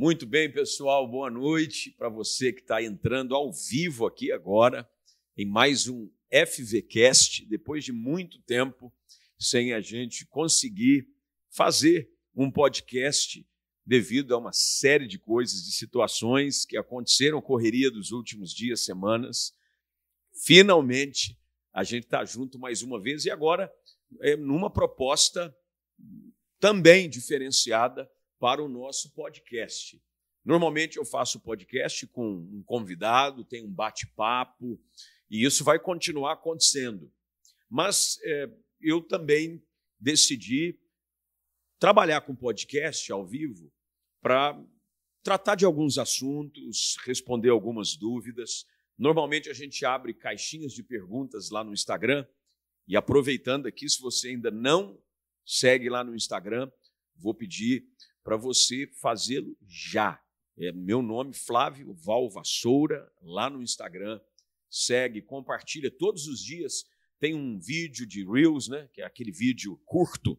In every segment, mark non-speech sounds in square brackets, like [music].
Muito bem, pessoal, boa noite para você que está entrando ao vivo aqui agora em mais um FVCast, depois de muito tempo sem a gente conseguir fazer um podcast devido a uma série de coisas, de situações que aconteceram, correria dos últimos dias, semanas. Finalmente, a gente está junto mais uma vez e agora é, numa proposta também diferenciada para o nosso podcast. Normalmente eu faço podcast com um convidado, tem um bate-papo, e isso vai continuar acontecendo. Mas é, eu também decidi trabalhar com podcast ao vivo para tratar de alguns assuntos, responder algumas dúvidas. Normalmente a gente abre caixinhas de perguntas lá no Instagram. E aproveitando aqui, se você ainda não segue lá no Instagram, vou pedir para você fazê-lo já. É meu nome, Flávio Val Vassoura, lá no Instagram. Segue, compartilha todos os dias. Tem um vídeo de Reels, né, que é aquele vídeo curto,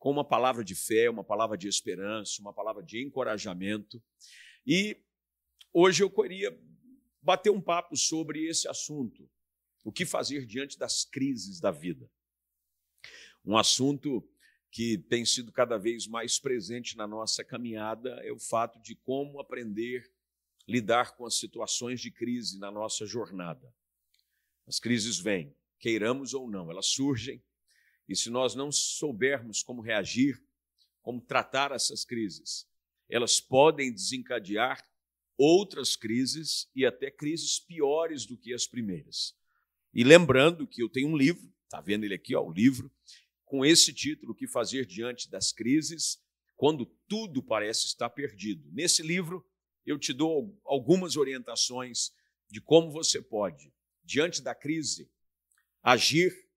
com uma palavra de fé, uma palavra de esperança, uma palavra de encorajamento. E hoje eu queria bater um papo sobre esse assunto. O que fazer diante das crises da vida? Um assunto que tem sido cada vez mais presente na nossa caminhada é o fato de como aprender a lidar com as situações de crise na nossa jornada. As crises vêm, queiramos ou não, elas surgem, e se nós não soubermos como reagir, como tratar essas crises, elas podem desencadear outras crises e até crises piores do que as primeiras. E lembrando que eu tenho um livro, está vendo ele aqui, ó, o livro, com esse título, O que fazer diante das crises, quando tudo parece estar perdido. Nesse livro, eu te dou algumas orientações de como você pode, diante da crise, agir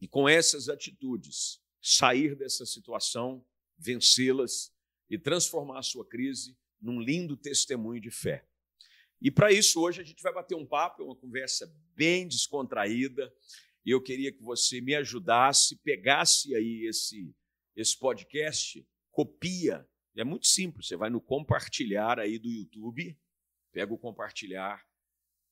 e com essas atitudes sair dessa situação, vencê-las e transformar a sua crise num lindo testemunho de fé. E para isso, hoje a gente vai bater um papo, uma conversa bem descontraída. E eu queria que você me ajudasse, pegasse aí esse, esse podcast, copia. É muito simples, você vai no compartilhar aí do YouTube, pega o compartilhar,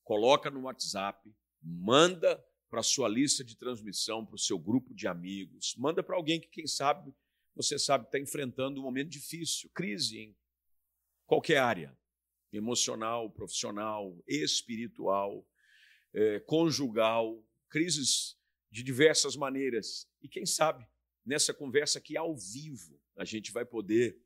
coloca no WhatsApp, manda para sua lista de transmissão, para o seu grupo de amigos, manda para alguém que, quem sabe, você sabe está enfrentando um momento difícil, crise em qualquer área, emocional, profissional, espiritual, é, conjugal, crises de diversas maneiras. E quem sabe, nessa conversa aqui ao vivo, a gente vai poder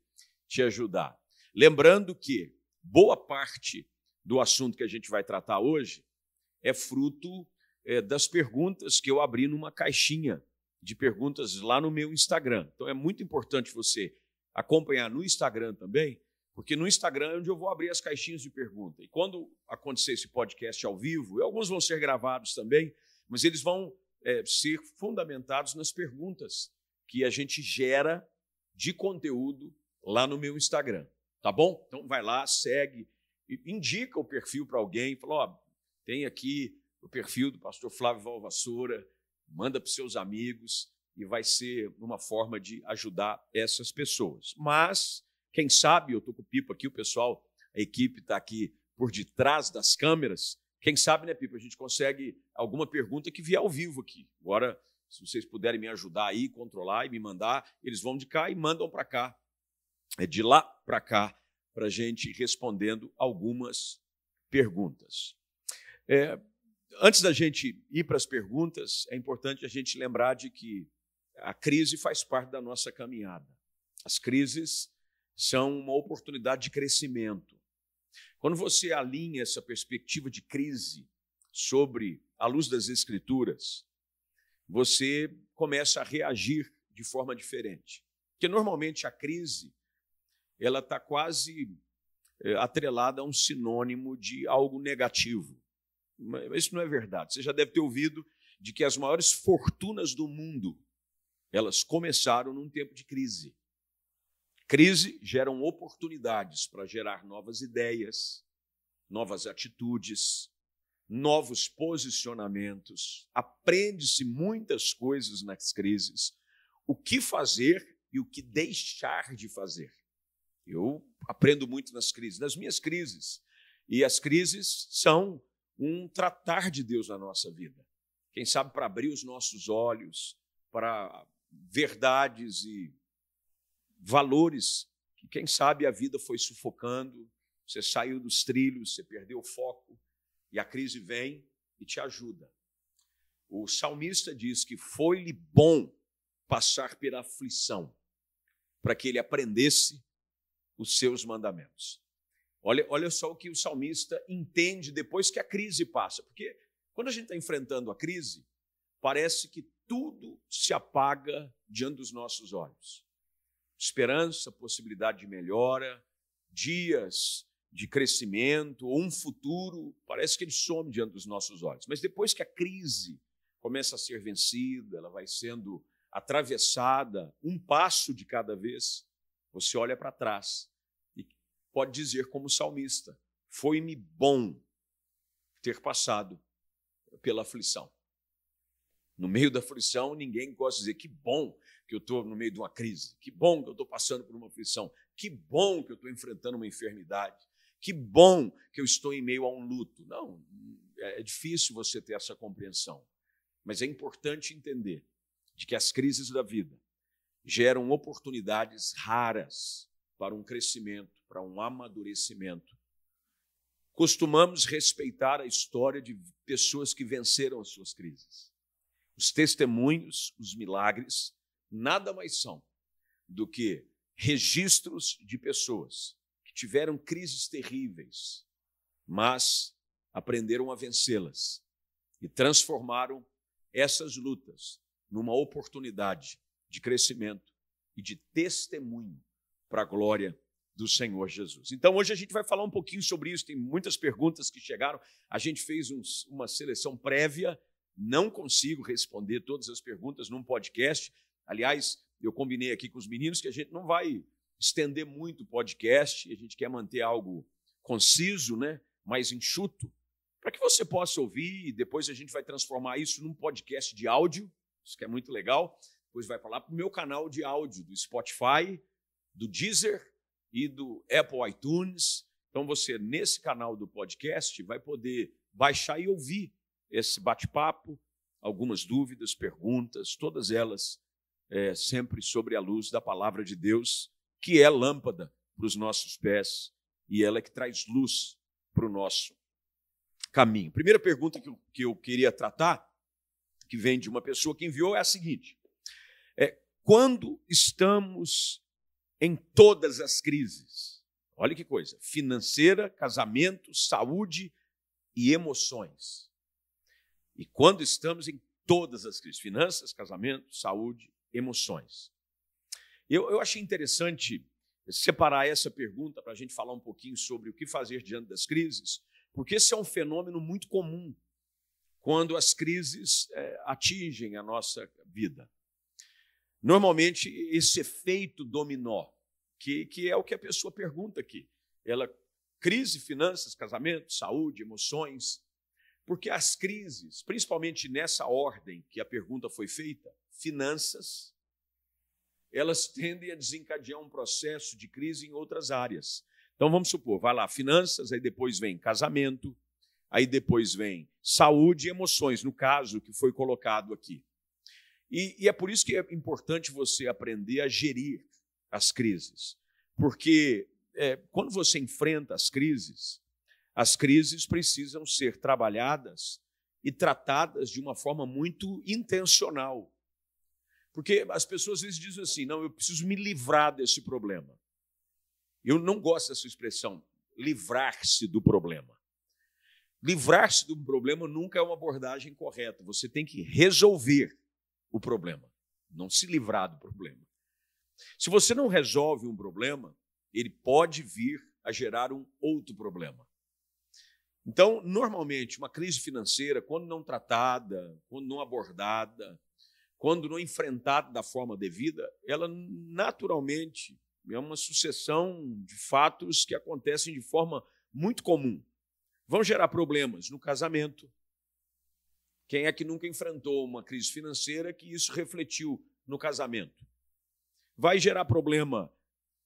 te ajudar. Lembrando que boa parte do assunto que a gente vai tratar hoje é fruto é, das perguntas que eu abri numa caixinha de perguntas lá no meu Instagram. Então é muito importante você acompanhar no Instagram também, porque no Instagram é onde eu vou abrir as caixinhas de pergunta. E quando acontecer esse podcast ao vivo, e alguns vão ser gravados também, mas eles vão é, ser fundamentados nas perguntas que a gente gera de conteúdo lá no meu Instagram, tá bom? Então vai lá, segue, indica o perfil para alguém, fala, ó, tem aqui o perfil do pastor Flávio Valvassoura, manda para seus amigos e vai ser uma forma de ajudar essas pessoas. Mas, quem sabe, eu estou com o Pipo aqui, o pessoal, a equipe está aqui por detrás das câmeras, quem sabe, né, Pipa, a gente consegue alguma pergunta que vier ao vivo aqui. Agora, se vocês puderem me ajudar aí, controlar e me mandar, eles vão de cá e mandam para cá. É de lá para cá, para a gente respondendo algumas perguntas. É, antes da gente ir para as perguntas, é importante a gente lembrar de que a crise faz parte da nossa caminhada. As crises são uma oportunidade de crescimento. Quando você alinha essa perspectiva de crise sobre a luz das Escrituras, você começa a reagir de forma diferente. Porque normalmente a crise ela está quase é, atrelada a um sinônimo de algo negativo. Mas isso não é verdade. Você já deve ter ouvido de que as maiores fortunas do mundo elas começaram num tempo de crise. Crise geram oportunidades para gerar novas ideias, novas atitudes, novos posicionamentos. Aprende-se muitas coisas nas crises. O que fazer e o que deixar de fazer. Eu aprendo muito nas crises, nas minhas crises. E as crises são um tratar de Deus na nossa vida. Quem sabe para abrir os nossos olhos para verdades e valores que, quem sabe, a vida foi sufocando, você saiu dos trilhos, você perdeu o foco, e a crise vem e te ajuda. O salmista diz que foi-lhe bom passar pela aflição, para que ele aprendesse os seus mandamentos. Olha, olha só o que o salmista entende depois que a crise passa, porque quando a gente está enfrentando a crise, parece que tudo se apaga diante dos nossos olhos. Esperança, possibilidade de melhora, dias de crescimento, um futuro, parece que ele some diante dos nossos olhos. Mas depois que a crise começa a ser vencida, ela vai sendo atravessada um passo de cada vez, você olha para trás e pode dizer, como salmista: Foi-me bom ter passado pela aflição. No meio da aflição, ninguém gosta de dizer que bom que eu estou no meio de uma crise, que bom que eu estou passando por uma aflição, que bom que eu estou enfrentando uma enfermidade, que bom que eu estou em meio a um luto. Não, é, é difícil você ter essa compreensão, mas é importante entender de que as crises da vida geram oportunidades raras para um crescimento, para um amadurecimento. Costumamos respeitar a história de pessoas que venceram as suas crises. Os testemunhos, os milagres, nada mais são do que registros de pessoas que tiveram crises terríveis, mas aprenderam a vencê-las e transformaram essas lutas numa oportunidade de crescimento e de testemunho para a glória do Senhor Jesus. Então, hoje a gente vai falar um pouquinho sobre isso. Tem muitas perguntas que chegaram. A gente fez uma seleção prévia. Não consigo responder todas as perguntas num podcast. Aliás, eu combinei aqui com os meninos que a gente não vai estender muito o podcast. A gente quer manter algo conciso, né? mais enxuto, para que você possa ouvir. E depois a gente vai transformar isso num podcast de áudio isso que é muito legal. Depois vai falar para o meu canal de áudio do Spotify, do Deezer e do Apple iTunes. Então você, nesse canal do podcast, vai poder baixar e ouvir esse bate-papo, algumas dúvidas, perguntas, todas elas é, sempre sobre a luz da palavra de Deus, que é lâmpada para os nossos pés e ela é que traz luz para o nosso caminho. Primeira pergunta que eu, que eu queria tratar que vem de uma pessoa que enviou é a seguinte: é, quando estamos em todas as crises, olha que coisa, financeira, casamento, saúde e emoções. E quando estamos em todas as crises, finanças, casamento, saúde, emoções. Eu, eu achei interessante separar essa pergunta para a gente falar um pouquinho sobre o que fazer diante das crises, porque esse é um fenômeno muito comum quando as crises é, atingem a nossa vida. Normalmente, esse efeito dominó, que, que é o que a pessoa pergunta aqui, ela crise, finanças, casamento, saúde, emoções, porque as crises, principalmente nessa ordem que a pergunta foi feita, finanças, elas [laughs] tendem a desencadear um processo de crise em outras áreas. Então vamos supor, vai lá, finanças, aí depois vem casamento, Aí depois vem saúde e emoções, no caso que foi colocado aqui. E, e, é por isso que é importante você aprender a gerir as crises. Porque é, quando você enfrenta as crises, as crises precisam ser trabalhadas e tratadas de uma forma muito intencional. Porque as pessoas às vezes dizem assim: não, eu preciso me livrar desse problema. Eu não gosto dessa expressão, livrar-se do problema. Livrar-se de um problema nunca é uma abordagem correta. Você tem que resolver o problema, não se livrar do problema. Se você não resolve um problema, ele pode vir a gerar um outro problema. Então, normalmente, uma crise financeira, quando não tratada, quando não abordada, quando não enfrentada da forma devida, ela naturalmente é uma sucessão de fatos que acontecem de forma muito comum vão gerar problemas no casamento. Quem é que nunca enfrentou uma crise financeira que isso refletiu no casamento? Vai gerar problema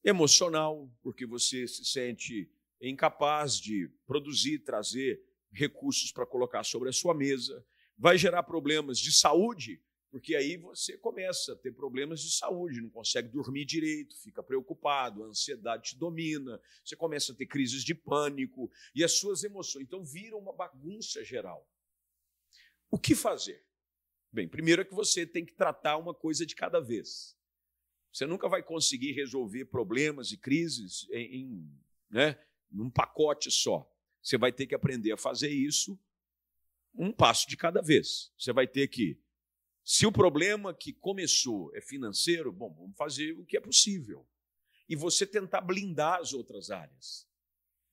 emocional, porque você se sente incapaz de produzir, trazer recursos para colocar sobre a sua mesa. Vai gerar problemas de saúde, porque aí você começa a ter problemas de saúde, não consegue dormir direito, fica preocupado, a ansiedade te domina, você começa a ter crises de pânico e as suas emoções. Então vira uma bagunça geral. O que fazer? Bem, primeiro é que você tem que tratar uma coisa de cada vez. Você nunca vai conseguir resolver problemas e crises em, em né, num pacote só. Você vai ter que aprender a fazer isso um passo de cada vez. Você vai ter que se o problema que começou é financeiro, bom, vamos fazer o que é possível. E você tentar blindar as outras áreas.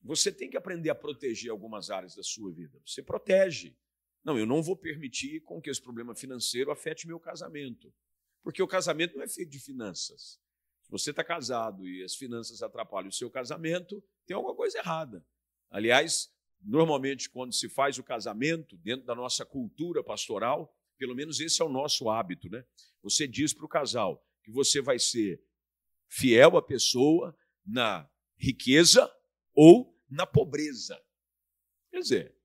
Você tem que aprender a proteger algumas áreas da sua vida. Você protege. Não, eu não vou permitir com que esse problema financeiro afete meu casamento. Porque o casamento não é feito de finanças. Se você está casado e as finanças atrapalham o seu casamento, tem alguma coisa errada. Aliás, normalmente, quando se faz o casamento, dentro da nossa cultura pastoral, pelo menos esse é o nosso hábito, né? Você diz para o casal que você vai ser fiel à pessoa na riqueza ou na pobreza. Quer dizer,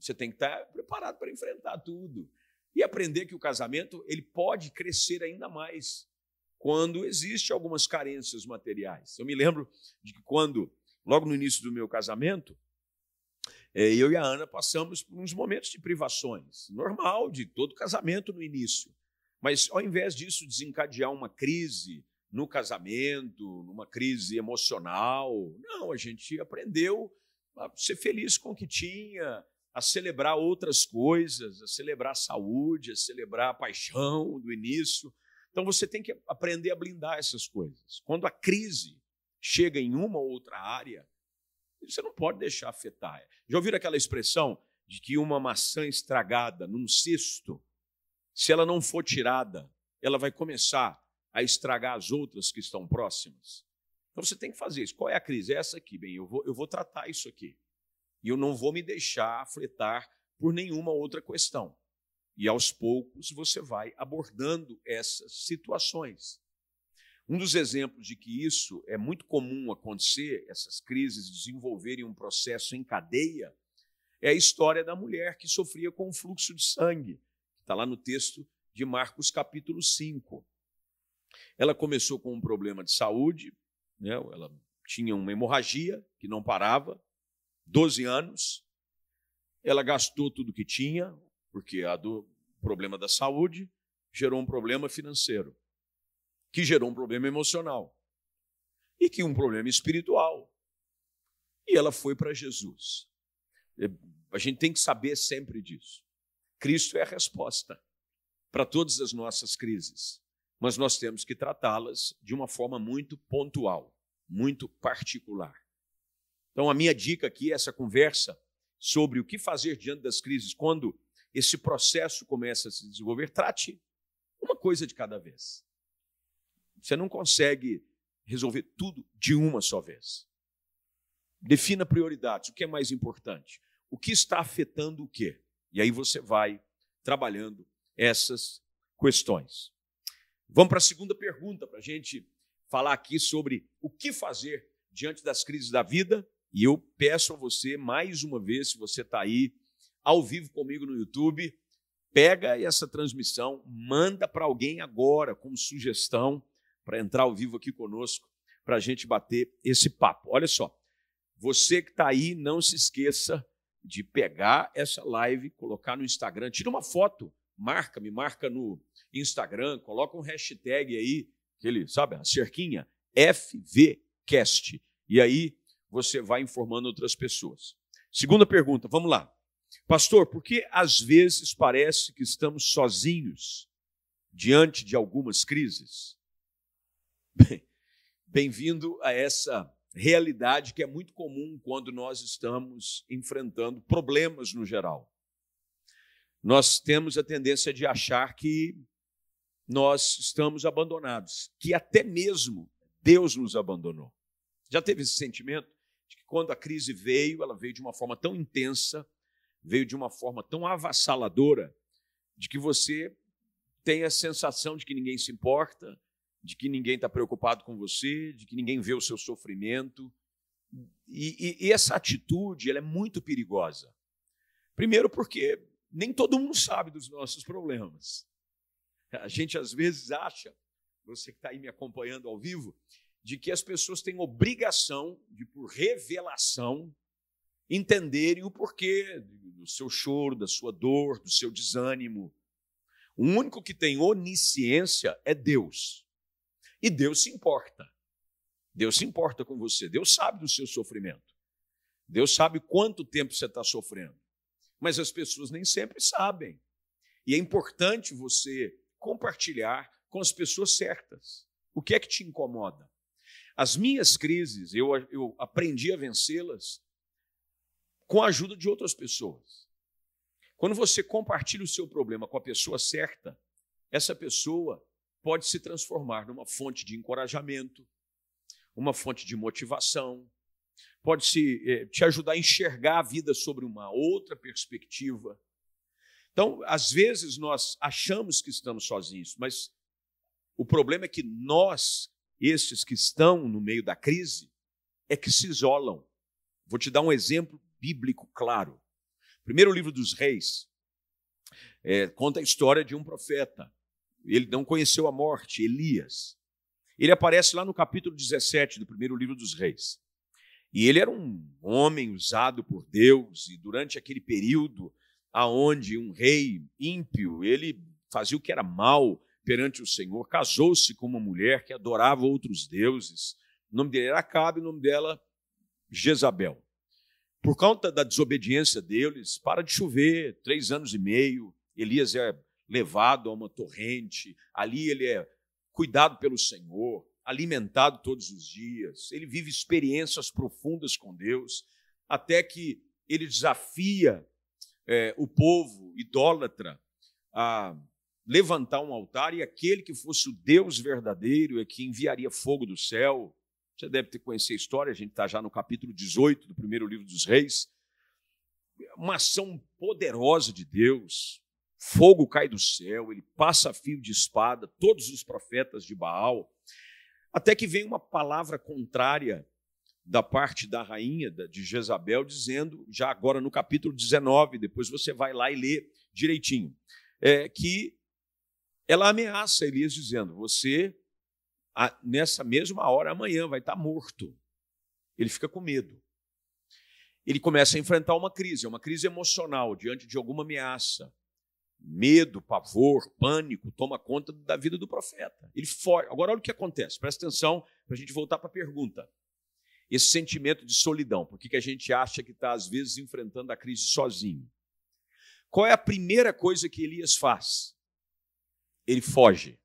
você tem que estar preparado para enfrentar tudo e aprender que o casamento ele pode crescer ainda mais quando existe algumas carências materiais. Eu me lembro de que quando logo no início do meu casamento, é, eu e a Ana passamos por uns momentos de privações, normal de todo casamento no início. Mas ao invés disso desencadear uma crise no casamento, numa crise emocional, não, a gente aprendeu a ser feliz com o que tinha, a celebrar outras coisas, a celebrar a saúde, a celebrar a paixão do início. Então você tem que aprender a blindar essas coisas. Quando a crise chega em uma ou outra área, você não pode deixar afetar. Já ouviram aquela expressão de que uma maçã estragada num cesto, se ela não for tirada, ela vai começar a estragar as outras que estão próximas? Então você tem que fazer isso. Qual é a crise? É essa aqui. Bem, eu vou, eu vou tratar isso aqui. E eu não vou me deixar afetar por nenhuma outra questão. E aos poucos você vai abordando essas situações. Um dos exemplos de que isso é muito comum acontecer, essas crises desenvolverem um processo em cadeia, é a história da mulher que sofria com um fluxo de sangue, que está lá no texto de Marcos capítulo 5. Ela começou com um problema de saúde, né? ela tinha uma hemorragia que não parava, 12 anos, ela gastou tudo que tinha, porque a problema da saúde gerou um problema financeiro que gerou um problema emocional e que um problema espiritual. E ela foi para Jesus. É, a gente tem que saber sempre disso. Cristo é a resposta para todas as nossas crises, mas nós temos que tratá-las de uma forma muito pontual, muito particular. Então, a minha dica aqui, essa conversa sobre o que fazer diante das crises, quando esse processo começa a se desenvolver, trate uma coisa de cada vez. Você não consegue resolver tudo de uma só vez. Defina prioridades, o que é mais importante, o que está afetando o quê. E aí você vai trabalhando essas questões. Vamos para a segunda pergunta, para a gente falar aqui sobre o que fazer diante das crises da vida. E eu peço a você, mais uma vez, se você está aí ao vivo comigo no YouTube, pega essa transmissão, manda para alguém agora como sugestão para entrar ao vivo aqui conosco, para a gente bater esse papo. Olha só, você que está aí, não se esqueça de pegar essa live, colocar no Instagram, tira uma foto, marca, me marca no Instagram, coloca um hashtag aí, aquele, sabe, a cerquinha, FVCast. E aí você vai informando outras pessoas. Segunda pergunta, vamos lá. Pastor, por que às vezes parece que estamos sozinhos diante de algumas crises? [laughs] Bem-vindo a essa realidade que é muito comum quando nós estamos enfrentando problemas no geral. Nós temos a tendência de achar que nós estamos abandonados, que até mesmo Deus nos abandonou. Já teve esse sentimento de que quando a crise veio, ela veio de uma forma tão intensa, veio de uma forma tão avassaladora, de que você tem a sensação de que ninguém se importa, de que ninguém está preocupado com você, de que ninguém vê o seu sofrimento. E, e, e essa atitude é muito perigosa. Primeiro, porque nem todo mundo sabe dos nossos problemas. A gente às vezes acha, você que está aí me acompanhando ao vivo, de que as pessoas têm obrigação de, por revelação, entenderem o porquê do seu choro, da sua dor, do seu desânimo. O único que tem onisciência é Deus. E Deus se importa. Deus se importa com você. Deus sabe do seu sofrimento. Deus sabe quanto tempo você está sofrendo. Mas as pessoas nem sempre sabem. E é importante você compartilhar com as pessoas certas. O que é que te incomoda? As minhas crises, eu, eu aprendi a vencê-las com a ajuda de outras pessoas. Quando você compartilha o seu problema com a pessoa certa, essa pessoa pode se transformar numa fonte de encorajamento, uma fonte de motivação, pode se, eh, te ajudar a enxergar a vida sobre uma outra perspectiva. Então, às vezes nós achamos que estamos sozinhos, mas o problema é que nós, esses que estão no meio da crise, é que se isolam. Vou te dar um exemplo bíblico claro. Primeiro livro dos Reis é, conta a história de um profeta ele não conheceu a morte, Elias. Ele aparece lá no capítulo 17 do primeiro livro dos Reis. E ele era um homem usado por Deus, e durante aquele período aonde um rei ímpio, ele fazia o que era mal perante o Senhor, casou-se com uma mulher que adorava outros deuses. O nome dele era Acabe, o nome dela Jezabel. Por conta da desobediência deles, para de chover, três anos e meio. Elias é levado a uma torrente, ali ele é cuidado pelo Senhor, alimentado todos os dias, ele vive experiências profundas com Deus, até que ele desafia é, o povo idólatra a levantar um altar e aquele que fosse o Deus verdadeiro é que enviaria fogo do céu. Você deve ter conhecido a história, a gente está já no capítulo 18 do primeiro livro dos reis. Uma ação poderosa de Deus, fogo cai do céu, ele passa fio de espada, todos os profetas de Baal, até que vem uma palavra contrária da parte da rainha de Jezabel, dizendo, já agora no capítulo 19, depois você vai lá e lê direitinho, é, que ela ameaça Elias, dizendo: Você, nessa mesma hora, amanhã, vai estar morto. Ele fica com medo. Ele começa a enfrentar uma crise, é uma crise emocional, diante de alguma ameaça medo, pavor, pânico toma conta da vida do profeta. Ele foge. Agora olha o que acontece. Presta atenção para a gente voltar para a pergunta. Esse sentimento de solidão, por que a gente acha que está às vezes enfrentando a crise sozinho? Qual é a primeira coisa que Elias faz? Ele foge.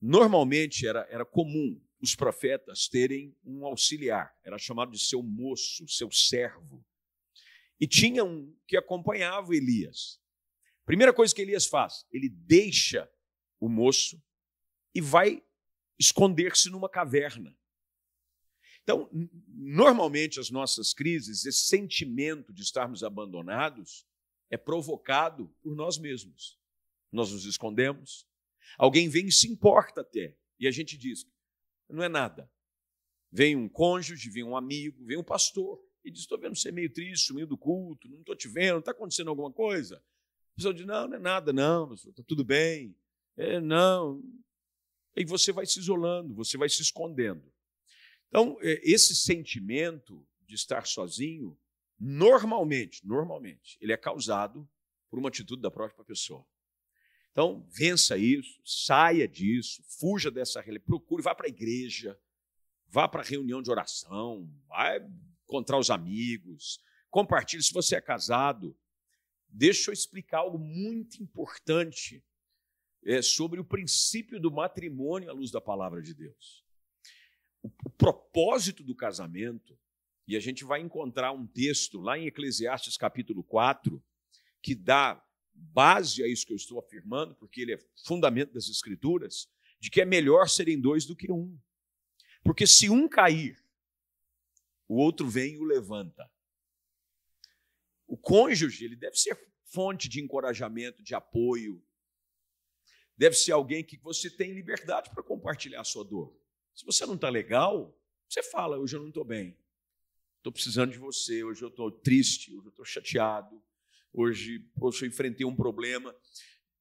Normalmente era, era comum os profetas terem um auxiliar, era chamado de seu moço, seu servo. E tinha um que acompanhava Elias. Primeira coisa que Elias faz, ele deixa o moço e vai esconder-se numa caverna. Então, normalmente as nossas crises, esse sentimento de estarmos abandonados, é provocado por nós mesmos. Nós nos escondemos, alguém vem e se importa até, e a gente diz: não é nada. Vem um cônjuge, vem um amigo, vem um pastor, e diz: estou vendo você meio triste, sumiu do culto, não estou te vendo, está acontecendo alguma coisa? pessoa diz: não, não é nada, não, está tudo bem. É, não. E você vai se isolando, você vai se escondendo. Então, é, esse sentimento de estar sozinho, normalmente, normalmente, ele é causado por uma atitude da própria pessoa. Então, vença isso, saia disso, fuja dessa realidade, procure, vá para a igreja, vá para a reunião de oração, vai encontrar os amigos, compartilhe. Se você é casado, Deixa eu explicar algo muito importante é, sobre o princípio do matrimônio à luz da palavra de Deus. O, o propósito do casamento, e a gente vai encontrar um texto lá em Eclesiastes capítulo 4, que dá base a isso que eu estou afirmando, porque ele é fundamento das Escrituras, de que é melhor serem dois do que um. Porque se um cair, o outro vem e o levanta. O cônjuge, ele deve ser fonte de encorajamento, de apoio. deve ser alguém que você tem liberdade para compartilhar a sua dor. Se você não está legal, você fala: hoje eu não estou bem, estou precisando de você, hoje eu estou triste, hoje eu estou chateado, hoje, hoje eu enfrentei um problema.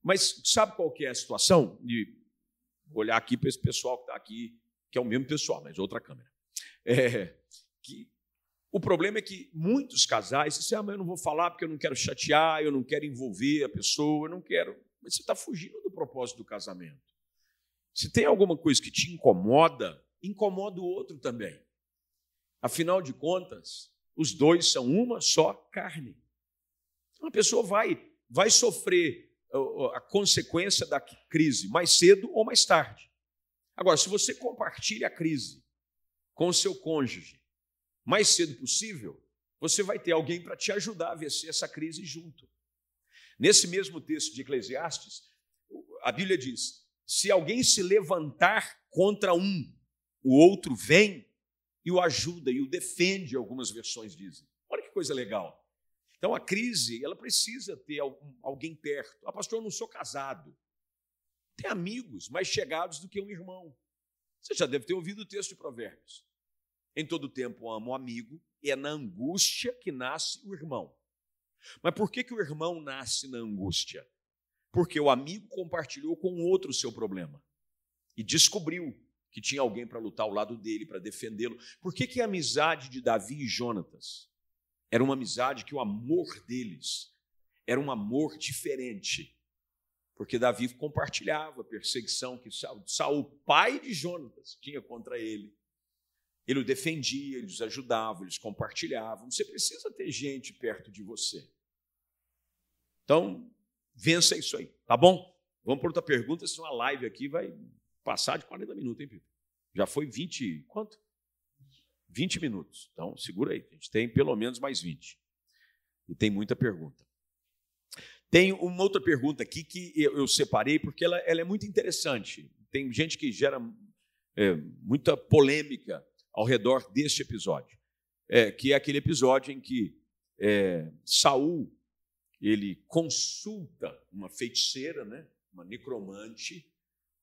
Mas sabe qual que é a situação? De olhar aqui para esse pessoal que está aqui, que é o mesmo pessoal, mas outra câmera. É, que o problema é que muitos casais dizem, ah, mas eu não vou falar porque eu não quero chatear, eu não quero envolver a pessoa, eu não quero. Mas você está fugindo do propósito do casamento. Se tem alguma coisa que te incomoda, incomoda o outro também. Afinal de contas, os dois são uma só carne. Uma pessoa vai, vai sofrer a consequência da crise mais cedo ou mais tarde. Agora, se você compartilha a crise com o seu cônjuge mais cedo possível, você vai ter alguém para te ajudar a vencer essa crise junto. Nesse mesmo texto de Eclesiastes, a Bíblia diz: se alguém se levantar contra um, o outro vem e o ajuda e o defende, algumas versões dizem. Olha que coisa legal. Então a crise, ela precisa ter alguém perto. Ah, pastor, eu não sou casado. Tem amigos mais chegados do que um irmão. Você já deve ter ouvido o texto de Provérbios. Em todo tempo amo o amigo, é na angústia que nasce o irmão. Mas por que, que o irmão nasce na angústia? Porque o amigo compartilhou com outro o seu problema e descobriu que tinha alguém para lutar ao lado dele, para defendê-lo. Por que, que a amizade de Davi e Jonatas era uma amizade que o amor deles era um amor diferente? Porque Davi compartilhava a perseguição que Saul, pai de Jonatas, tinha contra ele. Ele o defendia, eles ajudavam, eles compartilhavam. Você precisa ter gente perto de você. Então, vença isso aí, tá bom? Vamos para outra pergunta, senão a live aqui vai passar de 40 minutos, hein, Pedro? Já foi 20, quanto? 20 minutos. Então, segura aí, a gente tem pelo menos mais 20. E tem muita pergunta. Tem uma outra pergunta aqui que eu, separei porque ela, ela, é muito interessante. Tem gente que gera é, muita polêmica ao redor deste episódio, é, que é aquele episódio em que é, Saul ele consulta uma feiticeira, né, uma necromante,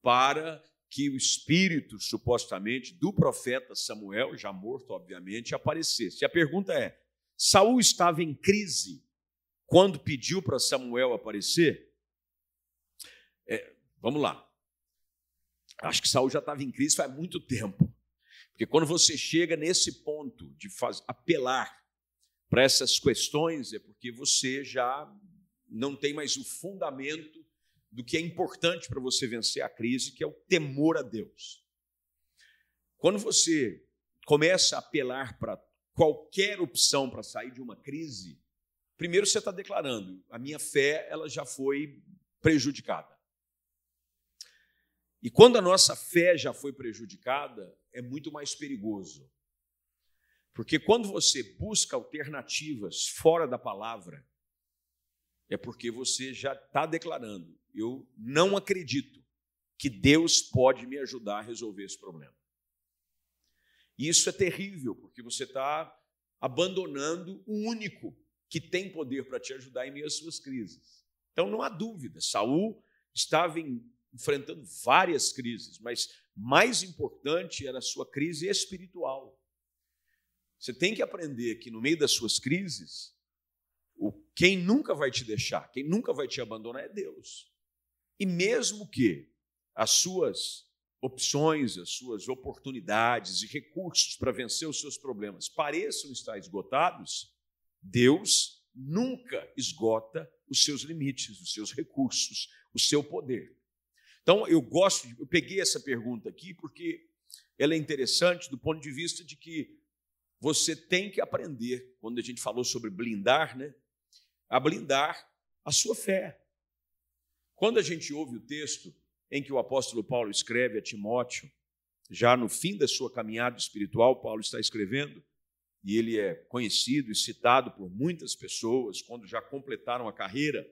para que o espírito, supostamente, do profeta Samuel, já morto, obviamente, aparecesse. E a pergunta é: Saul estava em crise quando pediu para Samuel aparecer? É, vamos lá. Acho que Saul já estava em crise faz muito tempo. Porque quando você chega nesse ponto de faz, apelar para essas questões, é porque você já não tem mais o fundamento do que é importante para você vencer a crise, que é o temor a Deus. Quando você começa a apelar para qualquer opção para sair de uma crise, primeiro você está declarando: a minha fé ela já foi prejudicada. E quando a nossa fé já foi prejudicada, é muito mais perigoso. Porque quando você busca alternativas fora da palavra, é porque você já está declarando: eu não acredito que Deus pode me ajudar a resolver esse problema. E isso é terrível, porque você está abandonando o único que tem poder para te ajudar em meio às suas crises. Então não há dúvida, Saul estava enfrentando várias crises, mas mais importante era a sua crise espiritual. Você tem que aprender que no meio das suas crises, o quem nunca vai te deixar, quem nunca vai te abandonar é Deus. E mesmo que as suas opções, as suas oportunidades e recursos para vencer os seus problemas pareçam estar esgotados, Deus nunca esgota os seus limites, os seus recursos, o seu poder. Então, eu gosto, eu peguei essa pergunta aqui porque ela é interessante do ponto de vista de que você tem que aprender, quando a gente falou sobre blindar, né? A blindar a sua fé. Quando a gente ouve o texto em que o apóstolo Paulo escreve a Timóteo, já no fim da sua caminhada espiritual, Paulo está escrevendo, e ele é conhecido e citado por muitas pessoas quando já completaram a carreira.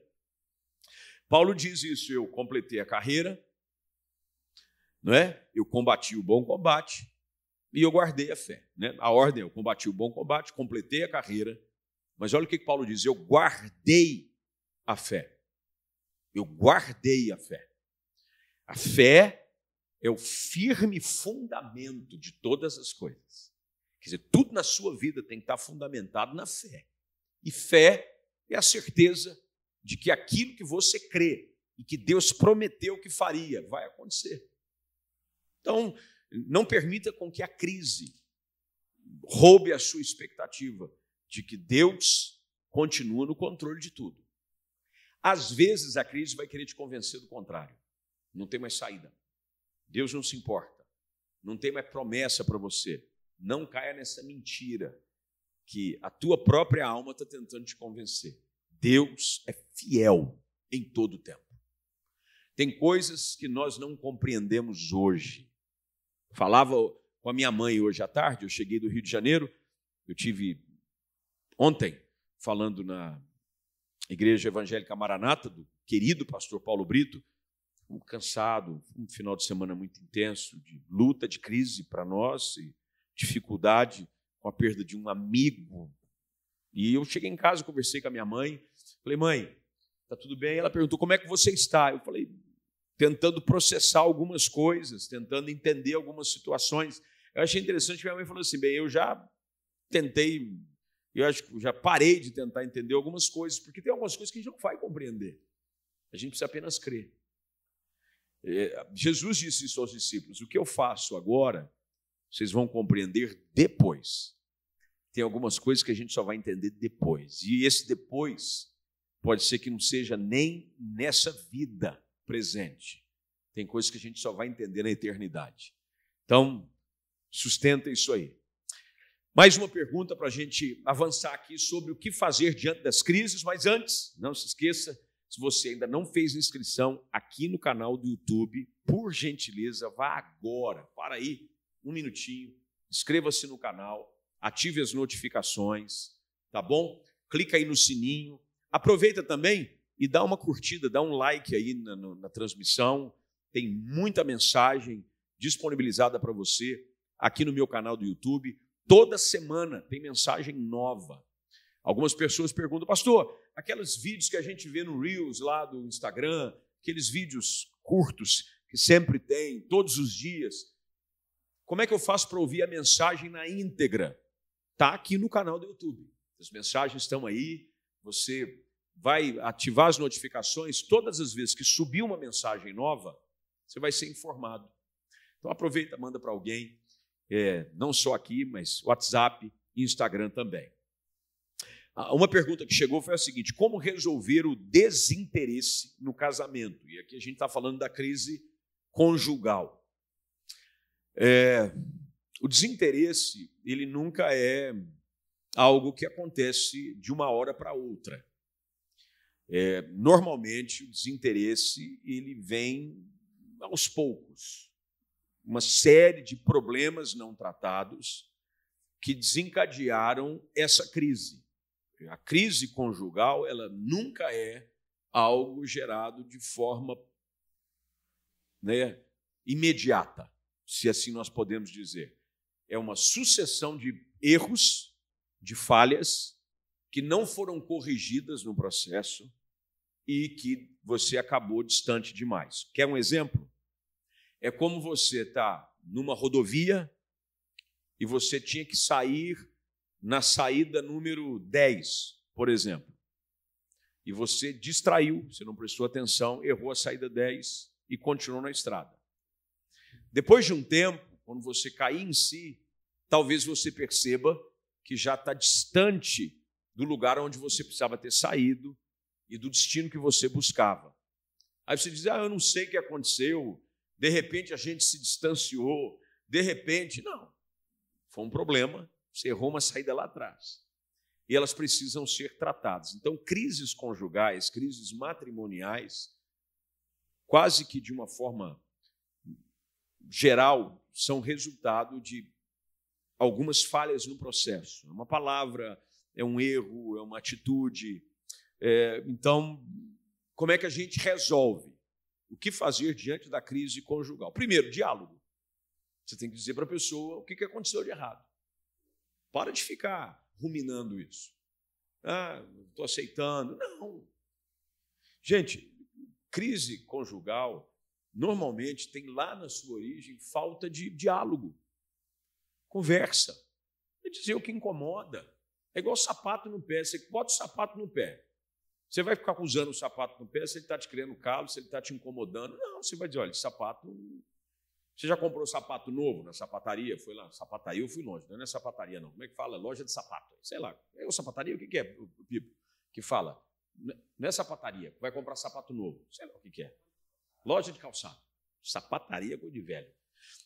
Paulo diz isso: eu completei a carreira, não é? Eu combati o bom combate, e eu guardei a fé. Né? A ordem é: eu combati o bom combate, completei a carreira, mas olha o que Paulo diz: eu guardei a fé. Eu guardei a fé. A fé é o firme fundamento de todas as coisas. Quer dizer, tudo na sua vida tem que estar fundamentado na fé. E fé é a certeza de que aquilo que você crê e que Deus prometeu que faria vai acontecer. Então, não permita com que a crise roube a sua expectativa de que Deus continua no controle de tudo. Às vezes a crise vai querer te convencer do contrário. Não tem mais saída. Deus não se importa. Não tem mais promessa para você. Não caia nessa mentira que a tua própria alma está tentando te convencer. Deus é fiel em todo o tempo. Tem coisas que nós não compreendemos hoje. Falava com a minha mãe hoje à tarde, eu cheguei do Rio de Janeiro, eu tive ontem falando na Igreja Evangélica Maranata, do querido pastor Paulo Brito, um cansado, um final de semana muito intenso, de luta, de crise para nós, e dificuldade com a perda de um amigo. E eu cheguei em casa, conversei com a minha mãe, falei, mãe, tá tudo bem? Ela perguntou, como é que você está? Eu falei, tentando processar algumas coisas, tentando entender algumas situações. Eu achei interessante que minha mãe falou assim: bem, eu já tentei, eu acho que já parei de tentar entender algumas coisas, porque tem algumas coisas que a gente não vai compreender. A gente precisa apenas crer. É, Jesus disse isso aos discípulos: o que eu faço agora, vocês vão compreender depois. Tem algumas coisas que a gente só vai entender depois. E esse depois pode ser que não seja nem nessa vida presente. Tem coisas que a gente só vai entender na eternidade. Então, sustenta isso aí. Mais uma pergunta para a gente avançar aqui sobre o que fazer diante das crises, mas antes, não se esqueça, se você ainda não fez inscrição aqui no canal do YouTube, por gentileza, vá agora, para aí, um minutinho, inscreva-se no canal, ative as notificações, tá bom? Clica aí no sininho. Aproveita também e dá uma curtida, dá um like aí na, na, na transmissão. Tem muita mensagem disponibilizada para você aqui no meu canal do YouTube. Toda semana tem mensagem nova. Algumas pessoas perguntam, pastor, aqueles vídeos que a gente vê no Reels lá do Instagram, aqueles vídeos curtos que sempre tem, todos os dias, como é que eu faço para ouvir a mensagem na íntegra? Está aqui no canal do YouTube. As mensagens estão aí, você vai ativar as notificações, todas as vezes que subir uma mensagem nova, você vai ser informado. Então aproveita, manda para alguém é, não só aqui, mas WhatsApp e Instagram também. Uma pergunta que chegou foi a seguinte: como resolver o desinteresse no casamento? E aqui a gente está falando da crise conjugal. É, o desinteresse, ele nunca é algo que acontece de uma hora para outra. É, normalmente, o desinteresse ele vem aos poucos uma série de problemas não tratados que desencadearam essa crise. A crise conjugal, ela nunca é algo gerado de forma né, imediata, se assim nós podemos dizer. É uma sucessão de erros, de falhas, que não foram corrigidas no processo e que você acabou distante demais. Quer um exemplo? É como você está numa rodovia e você tinha que sair na saída número 10, por exemplo. E você distraiu, você não prestou atenção, errou a saída 10 e continuou na estrada. Depois de um tempo, quando você cair em si, talvez você perceba que já está distante do lugar onde você precisava ter saído e do destino que você buscava. Aí você diz: Ah, eu não sei o que aconteceu, de repente a gente se distanciou, de repente, não. Foi um problema, você errou uma saída lá atrás. E elas precisam ser tratadas. Então, crises conjugais, crises matrimoniais, quase que de uma forma geral, são resultado de algumas falhas no processo. É uma palavra, é um erro, é uma atitude. É, então, como é que a gente resolve? O que fazer diante da crise conjugal. Primeiro, diálogo. Você tem que dizer para a pessoa o que aconteceu de errado. Para de ficar ruminando isso. Ah, estou aceitando. Não. Gente, crise conjugal normalmente tem lá na sua origem falta de diálogo, conversa. É dizer o que incomoda. É igual sapato no pé. Você bota o sapato no pé. Você vai ficar usando o sapato no pé se ele está te criando calo, se ele está te incomodando. Não, você vai dizer, olha, sapato. Você já comprou sapato novo na sapataria? Foi lá, sapataria, eu fui longe, não é sapataria, não. Como é que fala? Loja de sapato. Sei lá. É o sapataria, o que é, o Pipo? Que fala. Não é sapataria, vai comprar sapato novo. Sei lá o que é. Loja de calçado. Sapataria com de velho.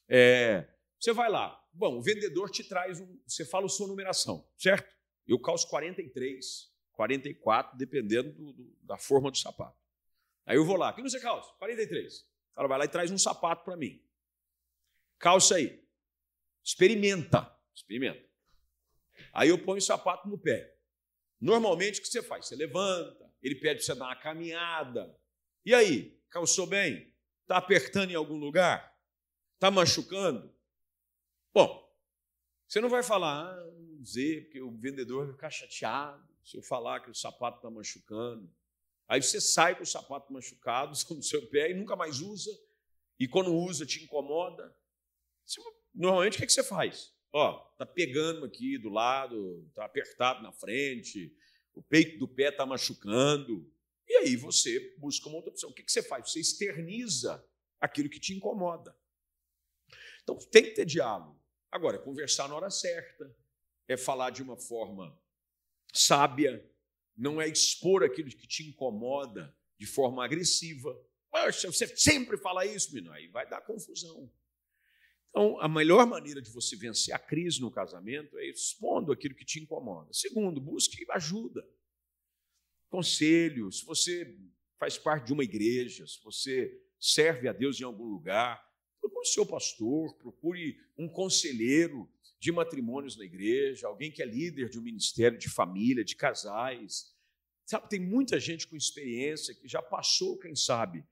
É, você vai lá. Bom, o vendedor te traz um. Você fala a sua numeração, certo? Eu calço 43, 44, dependendo do, do, da forma do sapato. Aí eu vou lá. Que você calça? 43. O cara vai lá e traz um sapato para mim. Calça aí. Experimenta. Experimenta. Aí eu ponho o sapato no pé. Normalmente, o que você faz? Você levanta, ele pede para você dar uma caminhada. E aí? Calçou bem? Está apertando em algum lugar? Está machucando? Bom, você não vai falar, ah, não dizer, porque o vendedor vai ficar chateado se eu falar que o sapato está machucando. Aí você sai com o sapato machucado [laughs] no seu pé e nunca mais usa. E quando usa, te incomoda. Normalmente, o que, é que você faz? Ó, tá pegando aqui do lado, tá apertado na frente, o peito do pé está machucando. E aí você busca uma outra opção. O que, que você faz? Você externiza aquilo que te incomoda. Então tem que ter diálogo. Agora, conversar na hora certa, é falar de uma forma sábia, não é expor aquilo que te incomoda de forma agressiva. Poxa, você sempre fala isso, menino, aí vai dar confusão. Então, a melhor maneira de você vencer a crise no casamento é expondo aquilo que te incomoda. Segundo, busque ajuda. Conselho, se você faz parte de uma igreja, se você serve a Deus em algum lugar, procure o seu pastor, procure um conselheiro de matrimônios na igreja, alguém que é líder de um ministério de família, de casais. Sabe, tem muita gente com experiência que já passou, quem sabe,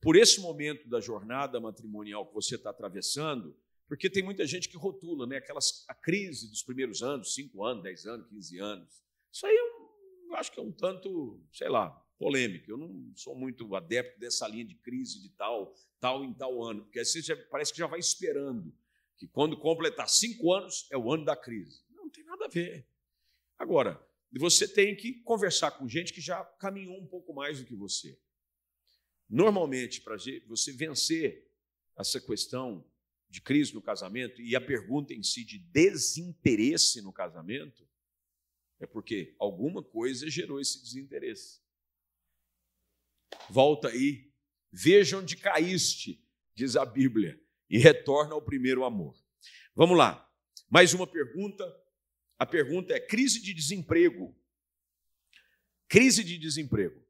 por esse momento da jornada matrimonial que você está atravessando, porque tem muita gente que rotula, né? Aquelas, a crise dos primeiros anos, 5 anos, 10 anos, 15 anos. Isso aí eu acho que é um tanto, sei lá, polêmico. Eu não sou muito adepto dessa linha de crise de tal, tal em tal ano, porque assim já, parece que já vai esperando que quando completar cinco anos é o ano da crise. Não, não tem nada a ver. Agora, você tem que conversar com gente que já caminhou um pouco mais do que você. Normalmente, para você vencer essa questão de crise no casamento e a pergunta em si de desinteresse no casamento, é porque alguma coisa gerou esse desinteresse. Volta aí, veja onde caíste, diz a Bíblia e retorna ao primeiro amor. Vamos lá. Mais uma pergunta. A pergunta é: crise de desemprego. Crise de desemprego.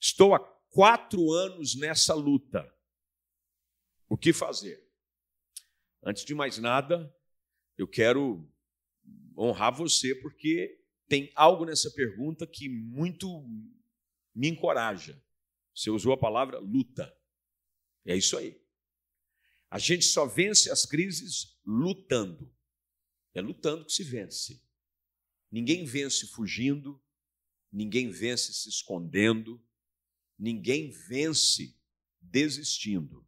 Estou há quatro anos nessa luta. O que fazer? Antes de mais nada, eu quero honrar você porque tem algo nessa pergunta que muito me encoraja. Você usou a palavra luta. É isso aí. A gente só vence as crises lutando. É lutando que se vence. Ninguém vence fugindo, ninguém vence se escondendo, ninguém vence desistindo.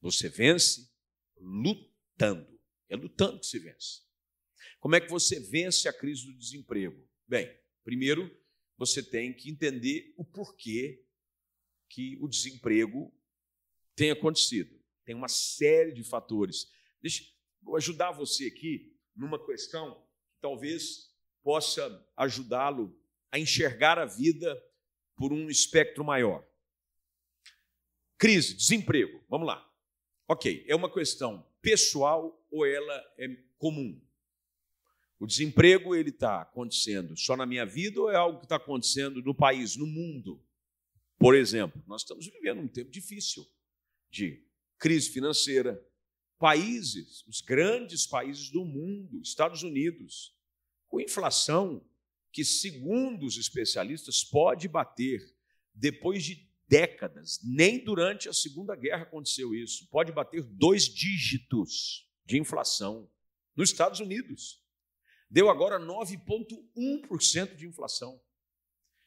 Você vence lutando. É lutando que se vence. Como é que você vence a crise do desemprego? Bem, primeiro você tem que entender o porquê que o desemprego tem acontecido. Tem uma série de fatores. Deixa eu ajudar você aqui numa questão que talvez possa ajudá-lo a enxergar a vida por um espectro maior. Crise, desemprego, vamos lá. Ok, é uma questão pessoal ou ela é comum? O desemprego ele está acontecendo só na minha vida ou é algo que está acontecendo no país, no mundo? Por exemplo, nós estamos vivendo um tempo difícil de crise financeira. Países, os grandes países do mundo, Estados Unidos, com inflação que, segundo os especialistas, pode bater depois de décadas, nem durante a Segunda Guerra aconteceu isso, pode bater dois dígitos de inflação nos Estados Unidos. Deu agora 9,1% de inflação.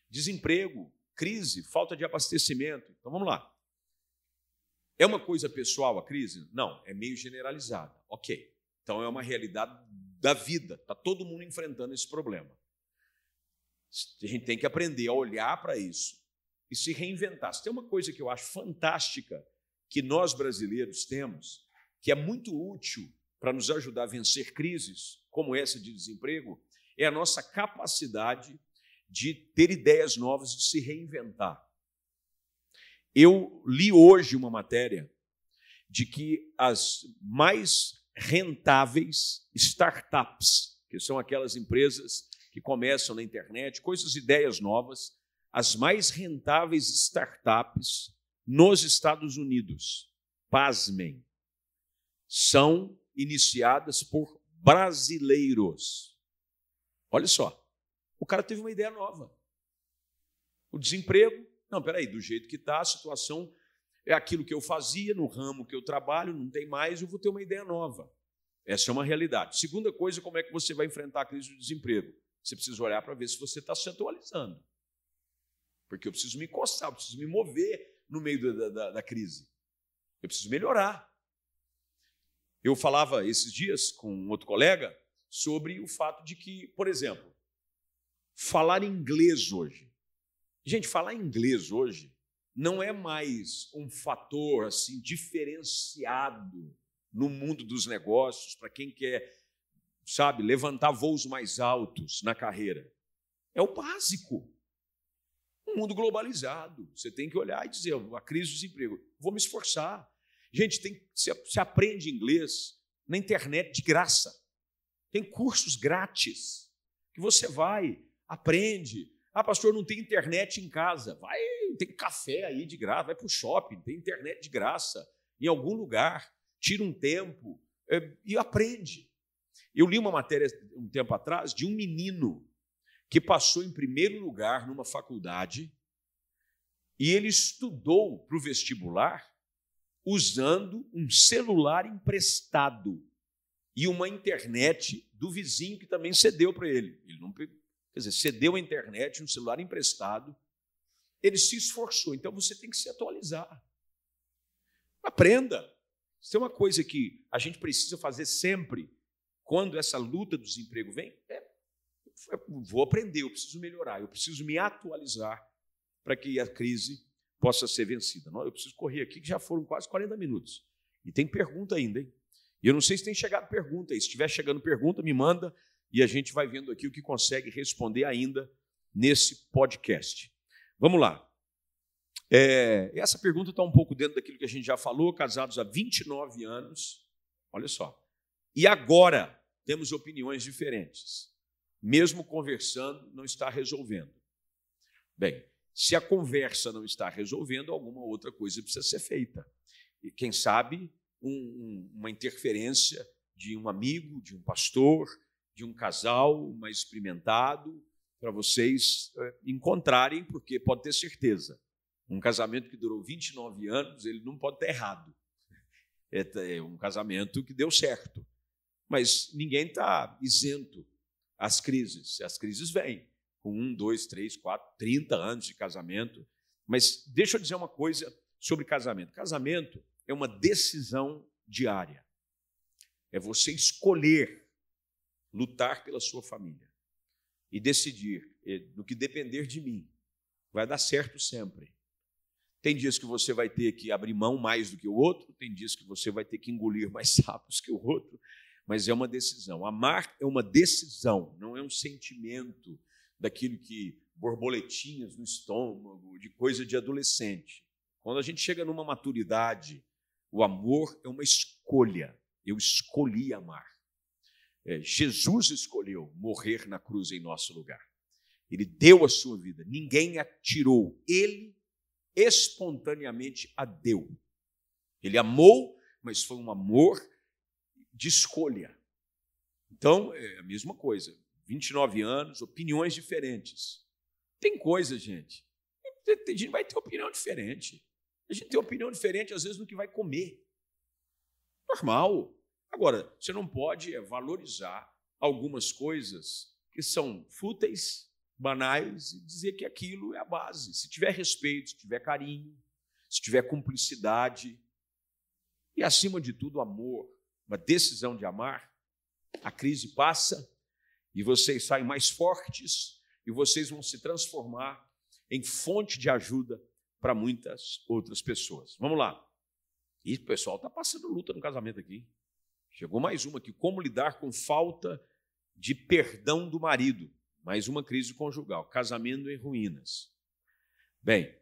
Desemprego, crise, falta de abastecimento. Então vamos lá. É uma coisa pessoal a crise? Não, é meio generalizada. Ok. Então é uma realidade da vida. Está todo mundo enfrentando esse problema. A gente tem que aprender a olhar para isso e se reinventar. Se tem uma coisa que eu acho fantástica que nós brasileiros temos, que é muito útil para nos ajudar a vencer crises como essa de desemprego, é a nossa capacidade de ter ideias novas, de se reinventar. Eu li hoje uma matéria de que as mais rentáveis startups, que são aquelas empresas que começam na internet, coisas, ideias novas, as mais rentáveis startups nos Estados Unidos, pasmem, são iniciadas por brasileiros. Olha só, o cara teve uma ideia nova. O desemprego, não, peraí, do jeito que está, a situação é aquilo que eu fazia no ramo que eu trabalho, não tem mais, eu vou ter uma ideia nova. Essa é uma realidade. Segunda coisa, como é que você vai enfrentar a crise do desemprego? Você precisa olhar para ver se você está se atualizando. Porque eu preciso me coçar, eu preciso me mover no meio da, da, da crise. Eu preciso melhorar. Eu falava esses dias com um outro colega sobre o fato de que, por exemplo, falar inglês hoje. Gente, falar inglês hoje não é mais um fator assim diferenciado no mundo dos negócios para quem quer, sabe, levantar voos mais altos na carreira. É o básico. Um mundo globalizado. Você tem que olhar e dizer: a crise do desemprego, vou me esforçar. Gente, tem, você, você aprende inglês na internet de graça. Tem cursos grátis que você vai, aprende. Ah, pastor, não tem internet em casa. Vai, tem café aí de graça, vai para o shopping, tem internet de graça, em algum lugar, tira um tempo é, e aprende. Eu li uma matéria um tempo atrás de um menino que passou em primeiro lugar numa faculdade e ele estudou para o vestibular usando um celular emprestado e uma internet do vizinho que também cedeu para ele. Ele não, quer dizer, cedeu a internet, um celular emprestado. Ele se esforçou. Então você tem que se atualizar. Aprenda. Isso é uma coisa que a gente precisa fazer sempre quando essa luta do desemprego vem. É, vou aprender, eu preciso melhorar, eu preciso me atualizar para que a crise possa ser vencida. Eu preciso correr aqui, que já foram quase 40 minutos. E tem pergunta ainda, hein? E eu não sei se tem chegado pergunta. Se estiver chegando pergunta, me manda e a gente vai vendo aqui o que consegue responder ainda nesse podcast. Vamos lá. É, essa pergunta está um pouco dentro daquilo que a gente já falou, casados há 29 anos. Olha só. E agora temos opiniões diferentes. Mesmo conversando, não está resolvendo. Bem, se a conversa não está resolvendo, alguma outra coisa precisa ser feita. E quem sabe um, um, uma interferência de um amigo, de um pastor, de um casal mais experimentado, para vocês é, encontrarem, porque pode ter certeza, um casamento que durou 29 anos, ele não pode ter errado. É, é um casamento que deu certo. Mas ninguém está isento às crises. As crises vêm com um, dois, três, quatro, trinta anos de casamento. Mas deixa eu dizer uma coisa sobre casamento. Casamento é uma decisão diária. É você escolher lutar pela sua família e decidir, no que depender de mim, vai dar certo sempre. Tem dias que você vai ter que abrir mão mais do que o outro, tem dias que você vai ter que engolir mais [laughs] sapos que o outro, mas é uma decisão. Amar é uma decisão, não é um sentimento daquilo que borboletinhas no estômago, de coisa de adolescente. Quando a gente chega numa maturidade, o amor é uma escolha. Eu escolhi amar. É, Jesus escolheu morrer na cruz em nosso lugar. Ele deu a sua vida, ninguém a tirou. Ele espontaneamente a deu. Ele amou, mas foi um amor de escolha. Então, é a mesma coisa. 29 anos, opiniões diferentes. Tem coisa, gente. A gente vai ter opinião diferente. A gente tem opinião diferente, às vezes, no que vai comer. Normal. Agora, você não pode é, valorizar algumas coisas que são fúteis, banais, e dizer que aquilo é a base. Se tiver respeito, se tiver carinho, se tiver cumplicidade, e, acima de tudo, amor, uma decisão de amar. A crise passa e vocês saem mais fortes e vocês vão se transformar em fonte de ajuda para muitas outras pessoas. Vamos lá. E o pessoal está passando luta no casamento aqui. Chegou mais uma aqui. Como lidar com falta de perdão do marido? Mais uma crise conjugal. Casamento em ruínas. Bem,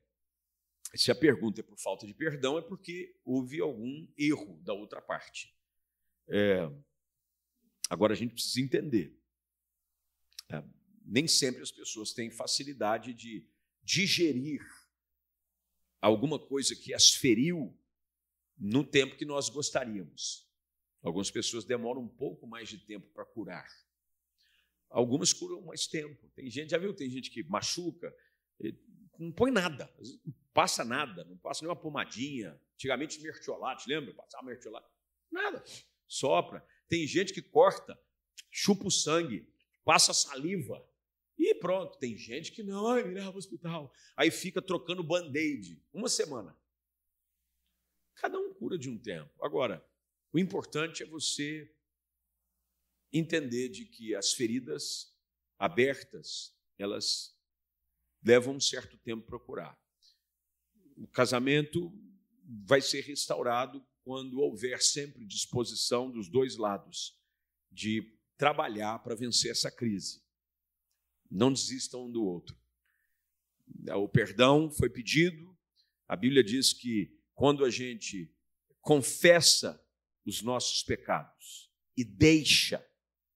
se a pergunta é por falta de perdão, é porque houve algum erro da outra parte. É, agora a gente precisa entender. É, nem sempre as pessoas têm facilidade de digerir alguma coisa que as feriu no tempo que nós gostaríamos. Algumas pessoas demoram um pouco mais de tempo para curar. Algumas curam mais tempo. Tem gente, já viu, tem gente que machuca, não põe nada, não passa nada, não passa nenhuma pomadinha. Antigamente mertiolate, lembra? Passava mertiolate. Nada, sopra. Tem gente que corta, chupa o sangue, passa saliva. E pronto, tem gente que não, ai, me leva para o hospital. Aí fica trocando band-aid uma semana. Cada um cura de um tempo. Agora, o importante é você entender de que as feridas abertas, elas levam um certo tempo para curar. O casamento vai ser restaurado quando houver sempre disposição dos dois lados de trabalhar para vencer essa crise. Não desistam um do outro. O perdão foi pedido. A Bíblia diz que quando a gente confessa os nossos pecados e deixa,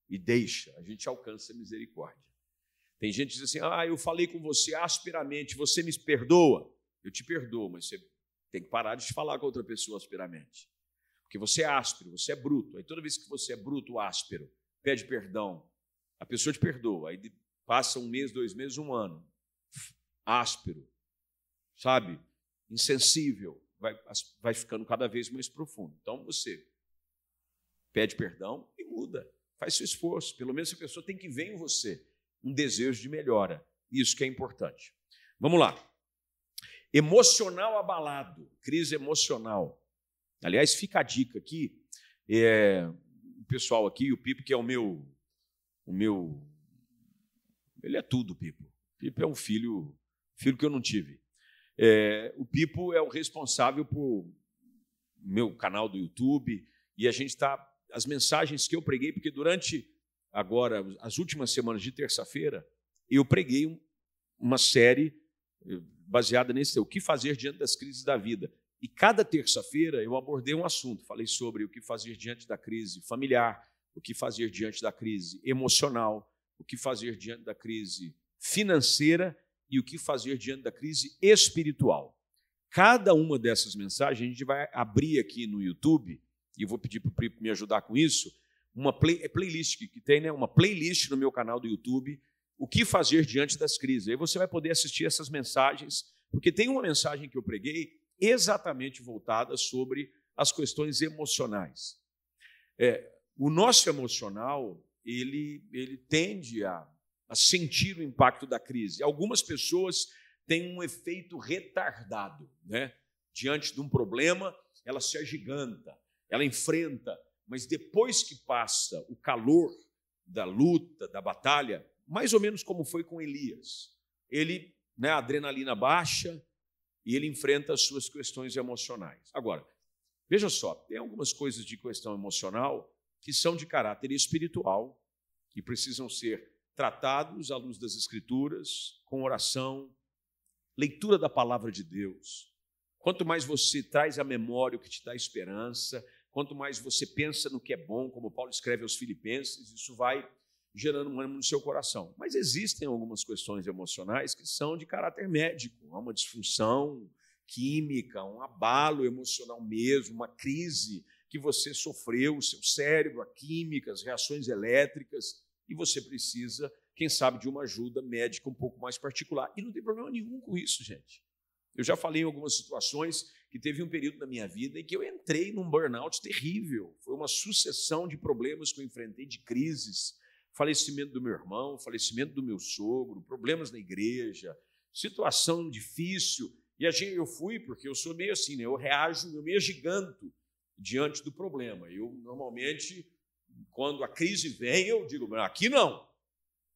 e deixa, a gente alcança a misericórdia. Tem gente que diz assim: ah, eu falei com você asperamente, você me perdoa? Eu te perdoo, mas você tem que parar de falar com outra pessoa asperamente. Porque você é áspero, você é bruto. Aí toda vez que você é bruto, áspero, pede perdão, a pessoa te perdoa. Aí passa um mês, dois meses, um ano. Áspero, sabe? Insensível. Vai, vai ficando cada vez mais profundo. Então você pede perdão e muda. Faz seu esforço. Pelo menos a pessoa tem que ver em você um desejo de melhora. Isso que é importante. Vamos lá. Emocional abalado, crise emocional. Aliás, fica a dica aqui. É, o pessoal aqui, o Pipo, que é o meu, o meu, ele é tudo, Pipo. Pipo é um filho, filho que eu não tive. É, o Pipo é o responsável por meu canal do YouTube e a gente está as mensagens que eu preguei, porque durante agora, as últimas semanas de terça-feira, eu preguei uma série eh, baseada nesse o que fazer diante das crises da vida. E cada terça-feira eu abordei um assunto, falei sobre o que fazer diante da crise familiar, o que fazer diante da crise emocional, o que fazer diante da crise financeira e o que fazer diante da crise espiritual. Cada uma dessas mensagens a gente vai abrir aqui no YouTube, e eu vou pedir para o Pripo me ajudar com isso, uma play, é playlist que tem, né? Uma playlist no meu canal do YouTube, o que fazer diante das crises. Aí você vai poder assistir essas mensagens, porque tem uma mensagem que eu preguei exatamente voltada sobre as questões emocionais. É, o nosso emocional ele, ele tende a, a sentir o impacto da crise. Algumas pessoas têm um efeito retardado, né? Diante de um problema, ela se agiganta, ela enfrenta, mas depois que passa o calor da luta, da batalha, mais ou menos como foi com Elias, ele, né, a adrenalina baixa e ele enfrenta as suas questões emocionais. Agora, veja só, tem algumas coisas de questão emocional que são de caráter espiritual, que precisam ser tratados à luz das Escrituras, com oração, leitura da palavra de Deus. Quanto mais você traz à memória o que te dá esperança, Quanto mais você pensa no que é bom, como Paulo escreve aos Filipenses, isso vai gerando um ânimo no seu coração. Mas existem algumas questões emocionais que são de caráter médico, há uma disfunção química, um abalo emocional mesmo, uma crise que você sofreu, o seu cérebro, a química, as reações elétricas, e você precisa, quem sabe, de uma ajuda médica um pouco mais particular. E não tem problema nenhum com isso, gente. Eu já falei em algumas situações que teve um período na minha vida em que eu entrei num burnout terrível. Foi uma sucessão de problemas que eu enfrentei, de crises, falecimento do meu irmão, falecimento do meu sogro, problemas na igreja, situação difícil. E eu fui, porque eu sou meio assim, né? eu reajo, eu meio giganto diante do problema. Eu, normalmente, quando a crise vem, eu digo, aqui não.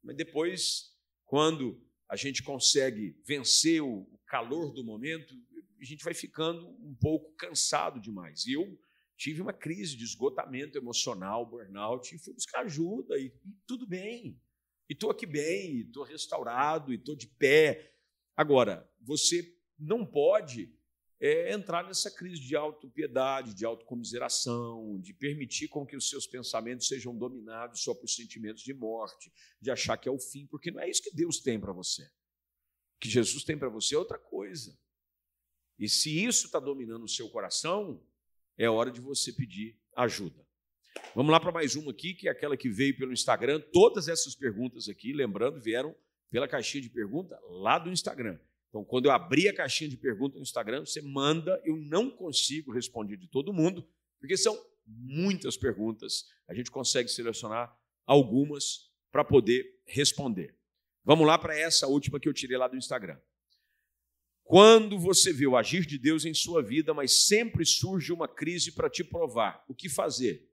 Mas depois, quando a gente consegue vencer o calor do momento, a gente vai ficando um pouco cansado demais. Eu tive uma crise de esgotamento emocional, burnout, e fui buscar ajuda, e, e tudo bem. E estou aqui bem, estou restaurado, e estou de pé. Agora, você não pode é, entrar nessa crise de autopiedade, de autocomiseração, de permitir com que os seus pensamentos sejam dominados só por sentimentos de morte, de achar que é o fim, porque não é isso que Deus tem para você. O que Jesus tem para você é outra coisa. E se isso está dominando o seu coração, é hora de você pedir ajuda. Vamos lá para mais uma aqui, que é aquela que veio pelo Instagram. Todas essas perguntas aqui, lembrando, vieram pela caixinha de pergunta lá do Instagram. Então, quando eu abrir a caixinha de perguntas no Instagram, você manda, eu não consigo responder de todo mundo, porque são muitas perguntas. A gente consegue selecionar algumas para poder responder. Vamos lá para essa última que eu tirei lá do Instagram. Quando você vê o agir de Deus em sua vida, mas sempre surge uma crise para te provar, o que fazer?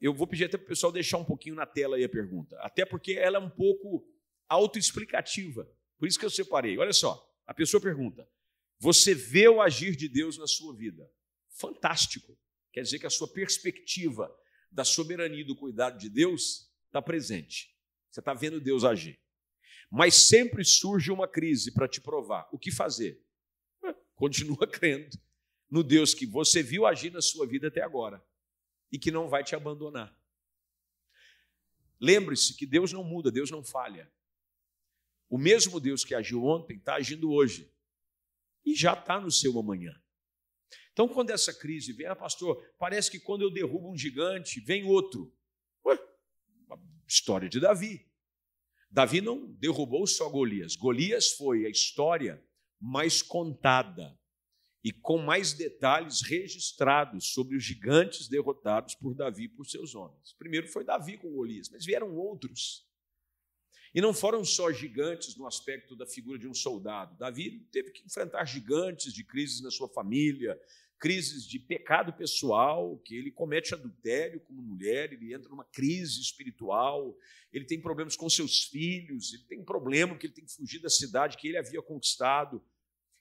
Eu vou pedir até para o pessoal deixar um pouquinho na tela aí a pergunta, até porque ela é um pouco autoexplicativa. Por isso que eu separei. Olha só, a pessoa pergunta: Você vê o agir de Deus na sua vida? Fantástico. Quer dizer que a sua perspectiva da soberania e do cuidado de Deus está presente. Você está vendo Deus agir. Mas sempre surge uma crise para te provar. O que fazer? Continua [laughs] crendo no Deus que você viu agir na sua vida até agora e que não vai te abandonar. Lembre-se que Deus não muda, Deus não falha. O mesmo Deus que agiu ontem está agindo hoje e já está no seu amanhã. Então, quando essa crise vem, ah, pastor, parece que quando eu derrubo um gigante, vem outro. Ué, história de Davi. Davi não derrubou só Golias. Golias foi a história mais contada e com mais detalhes registrados sobre os gigantes derrotados por Davi e por seus homens. Primeiro foi Davi com Golias, mas vieram outros. E não foram só gigantes no aspecto da figura de um soldado. Davi teve que enfrentar gigantes de crises na sua família, crises de pecado pessoal, que ele comete adultério como mulher, ele entra numa crise espiritual, ele tem problemas com seus filhos, ele tem um problema que ele tem que fugir da cidade que ele havia conquistado.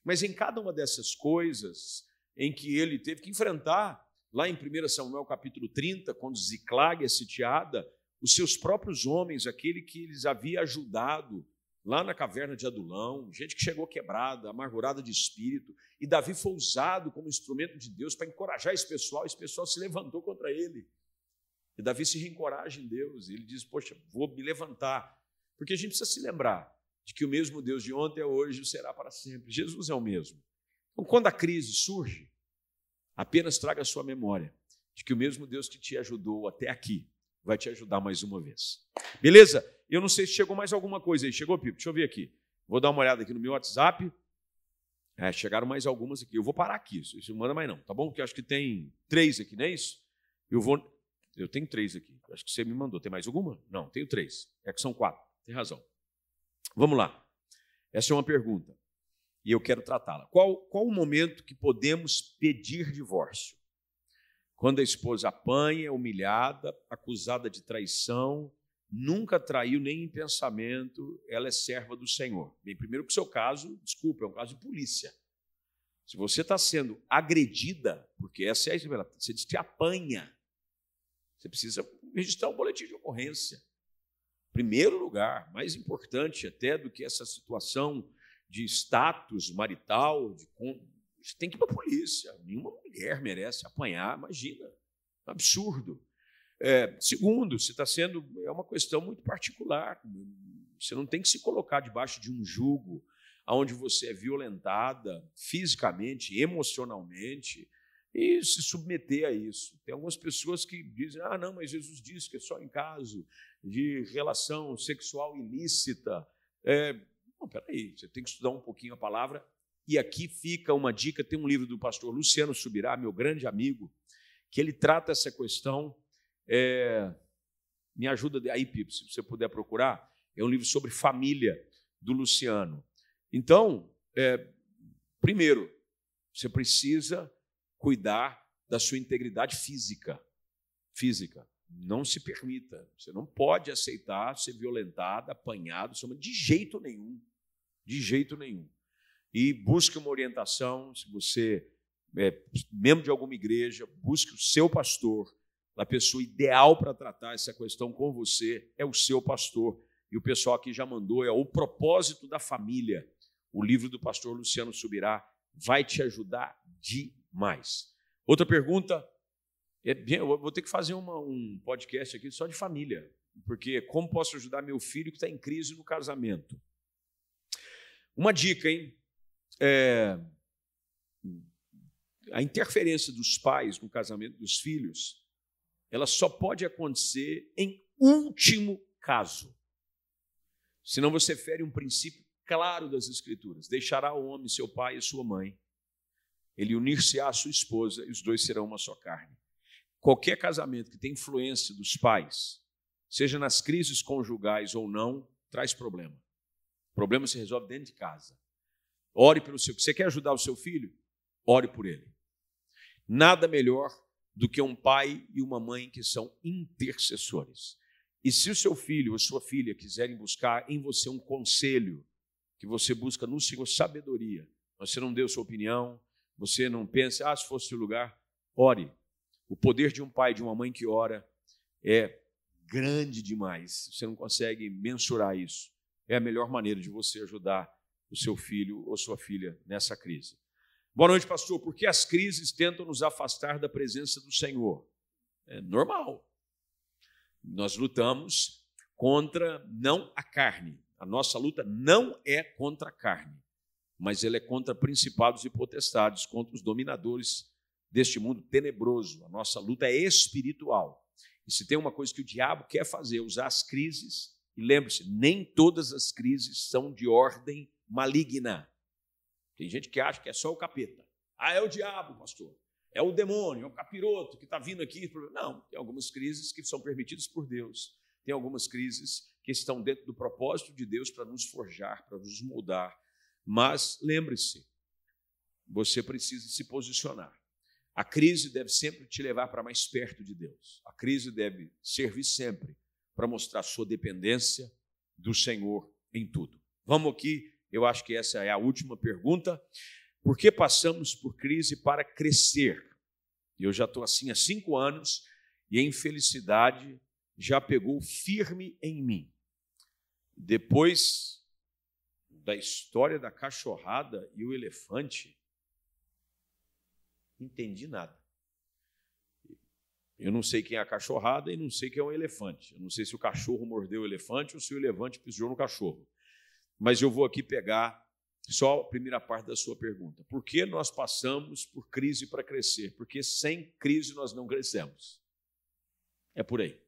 Mas em cada uma dessas coisas em que ele teve que enfrentar, lá em 1 Samuel capítulo 30, quando Ziclag é sitiada, os seus próprios homens, aquele que eles havia ajudado lá na caverna de Adulão, gente que chegou quebrada, amargurada de espírito, e Davi foi usado como instrumento de Deus para encorajar esse pessoal, esse pessoal se levantou contra ele. E Davi se reencoraja em Deus, ele diz: Poxa, vou me levantar. Porque a gente precisa se lembrar de que o mesmo Deus de ontem é hoje e será para sempre. Jesus é o mesmo. Então, quando a crise surge, apenas traga a sua memória de que o mesmo Deus que te ajudou até aqui vai te ajudar mais uma vez. Beleza? Eu não sei se chegou mais alguma coisa aí. Chegou, Pipo? Deixa eu ver aqui. Vou dar uma olhada aqui no meu WhatsApp. É, chegaram mais algumas aqui. Eu vou parar aqui. Isso não manda mais não, tá bom? Porque acho que tem três aqui, não é isso? Eu vou. Eu tenho três aqui. Acho que você me mandou. Tem mais alguma? Não, tenho três. É que são quatro. Tem razão. Vamos lá. Essa é uma pergunta. E eu quero tratá-la. Qual, qual o momento que podemos pedir divórcio? Quando a esposa apanha, é humilhada, acusada de traição, nunca traiu nem em pensamento, ela é serva do Senhor. Bem, primeiro que o seu caso, desculpa, é um caso de polícia. Se você está sendo agredida, porque essa é a você diz que apanha, você precisa registrar um boletim de ocorrência. Primeiro lugar, mais importante até do que essa situação de status marital, de você tem que ir para a polícia. Nenhuma mulher merece apanhar, imagina. Um absurdo. É, segundo, se está sendo. É uma questão muito particular. Você não tem que se colocar debaixo de um jugo onde você é violentada fisicamente, emocionalmente, e se submeter a isso. Tem algumas pessoas que dizem: ah, não, mas Jesus disse que é só em caso de relação sexual ilícita. É, não, peraí, você tem que estudar um pouquinho a palavra e aqui fica uma dica: tem um livro do pastor Luciano Subirá, meu grande amigo, que ele trata essa questão. É, me ajuda aí, Pipo, se você puder procurar. É um livro sobre família do Luciano. Então, é, primeiro, você precisa cuidar da sua integridade física. Física. Não se permita. Você não pode aceitar ser violentado, apanhado, de jeito nenhum. De jeito nenhum. E busque uma orientação, se você é membro de alguma igreja, busque o seu pastor. A pessoa ideal para tratar essa questão com você é o seu pastor. E o pessoal aqui já mandou, é o propósito da família. O livro do pastor Luciano Subirá vai te ajudar demais. Outra pergunta, é, eu vou ter que fazer uma, um podcast aqui só de família, porque como posso ajudar meu filho que está em crise no casamento? Uma dica, hein? É, a interferência dos pais no casamento dos filhos, ela só pode acontecer em último caso. Senão você fere um princípio claro das Escrituras: deixará o homem seu pai e sua mãe, ele unir-se-á à sua esposa e os dois serão uma só carne. Qualquer casamento que tem influência dos pais, seja nas crises conjugais ou não, traz problema. O problema se resolve dentro de casa. Ore pelo seu. Você quer ajudar o seu filho? Ore por ele. Nada melhor do que um pai e uma mãe que são intercessores. E se o seu filho ou sua filha quiserem buscar em você um conselho, que você busca no Senhor sabedoria, você não deu sua opinião, você não pensa, ah, se fosse o lugar, ore. O poder de um pai e de uma mãe que ora é grande demais. Você não consegue mensurar isso. É a melhor maneira de você ajudar o seu filho ou sua filha nessa crise. Boa noite, pastor. Por que as crises tentam nos afastar da presença do Senhor? É normal. Nós lutamos contra não a carne. A nossa luta não é contra a carne, mas ela é contra principados e potestades, contra os dominadores deste mundo tenebroso. A nossa luta é espiritual. E se tem uma coisa que o diabo quer fazer, usar as crises, e lembre-se, nem todas as crises são de ordem maligna. Tem gente que acha que é só o capeta. Ah, é o diabo, pastor. É o demônio, é o capiroto que está vindo aqui. Não, tem algumas crises que são permitidas por Deus. Tem algumas crises que estão dentro do propósito de Deus para nos forjar, para nos moldar. Mas lembre-se, você precisa se posicionar. A crise deve sempre te levar para mais perto de Deus. A crise deve servir sempre para mostrar sua dependência do Senhor em tudo. Vamos aqui eu acho que essa é a última pergunta. Por que passamos por crise para crescer? Eu já estou assim há cinco anos e a infelicidade já pegou firme em mim. Depois da história da cachorrada e o elefante, entendi nada. Eu não sei quem é a cachorrada e não sei quem é o elefante. Eu não sei se o cachorro mordeu o elefante ou se o elefante pisou no cachorro mas eu vou aqui pegar só a primeira parte da sua pergunta. Por que nós passamos por crise para crescer? Porque sem crise nós não crescemos. É por aí.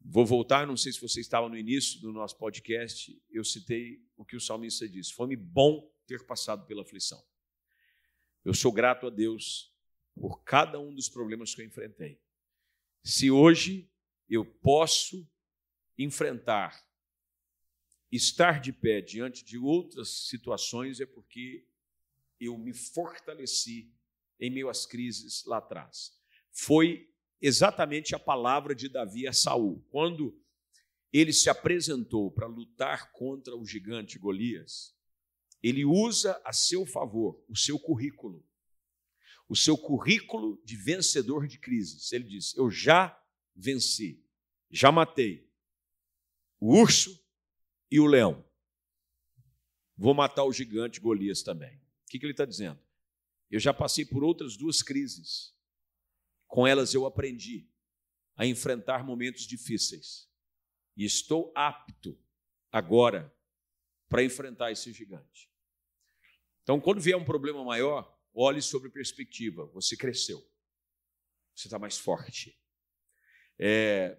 Vou voltar, não sei se você estava no início do nosso podcast, eu citei o que o salmista disse: Foi-me bom ter passado pela aflição. Eu sou grato a Deus por cada um dos problemas que eu enfrentei. Se hoje eu posso enfrentar estar de pé diante de outras situações é porque eu me fortaleci em meio às crises lá atrás. Foi exatamente a palavra de Davi a Saul. Quando ele se apresentou para lutar contra o gigante Golias, ele usa a seu favor o seu currículo. O seu currículo de vencedor de crises. Ele diz: Eu já venci, já matei o urso, e o leão. Vou matar o gigante Golias também. O que, que ele está dizendo? Eu já passei por outras duas crises. Com elas eu aprendi a enfrentar momentos difíceis. E estou apto agora para enfrentar esse gigante. Então, quando vier um problema maior, olhe sobre perspectiva. Você cresceu. Você está mais forte. É,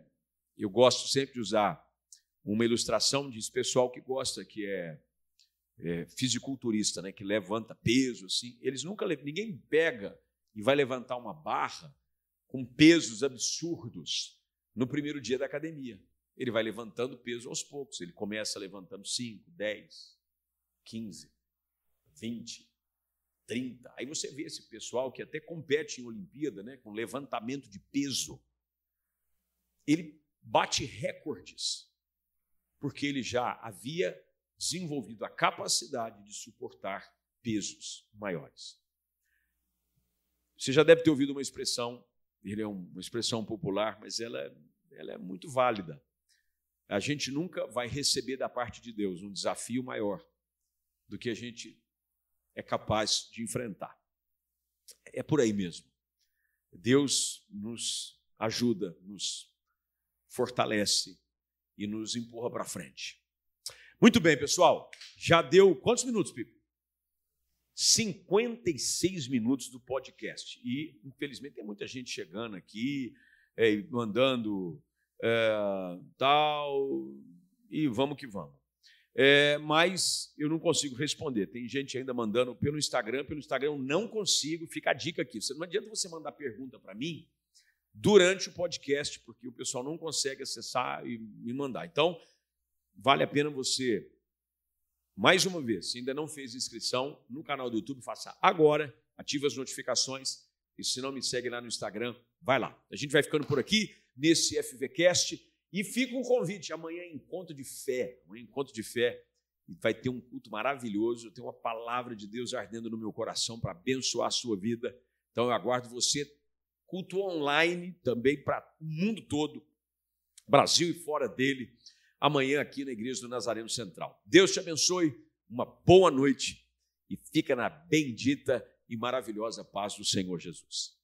eu gosto sempre de usar uma ilustração diz pessoal que gosta, que é, é fisiculturista, né, que levanta peso, assim. Eles nunca, ninguém pega e vai levantar uma barra com pesos absurdos no primeiro dia da academia. Ele vai levantando peso aos poucos. Ele começa levantando 5, 10, 15, 20, 30. Aí você vê esse pessoal que até compete em Olimpíada, né, com levantamento de peso. Ele bate recordes, porque ele já havia desenvolvido a capacidade de suportar pesos maiores. Você já deve ter ouvido uma expressão, ele é uma expressão popular, mas ela, ela é muito válida. A gente nunca vai receber da parte de Deus um desafio maior do que a gente é capaz de enfrentar. É por aí mesmo. Deus nos ajuda, nos fortalece e nos empurra para frente. Muito bem, pessoal. Já deu quantos minutos, Pipo? 56 minutos do podcast. E, infelizmente, tem muita gente chegando aqui, é, mandando é, tal, e vamos que vamos. É, mas eu não consigo responder. Tem gente ainda mandando pelo Instagram, pelo Instagram eu não consigo. Fica a dica aqui. Não adianta você mandar pergunta para mim durante o podcast, porque o pessoal não consegue acessar e me mandar. Então, vale a pena você, mais uma vez, se ainda não fez inscrição no canal do YouTube, faça agora, ative as notificações. E se não me segue lá no Instagram, vai lá. A gente vai ficando por aqui nesse FVCast. E fica um convite, amanhã é encontro de fé, um encontro de fé, vai ter um culto maravilhoso, tem uma palavra de Deus ardendo no meu coração para abençoar a sua vida. Então eu aguardo você, culto online também para o mundo todo, Brasil e fora dele, amanhã aqui na Igreja do Nazareno Central. Deus te abençoe, uma boa noite e fica na bendita e maravilhosa paz do Senhor Jesus.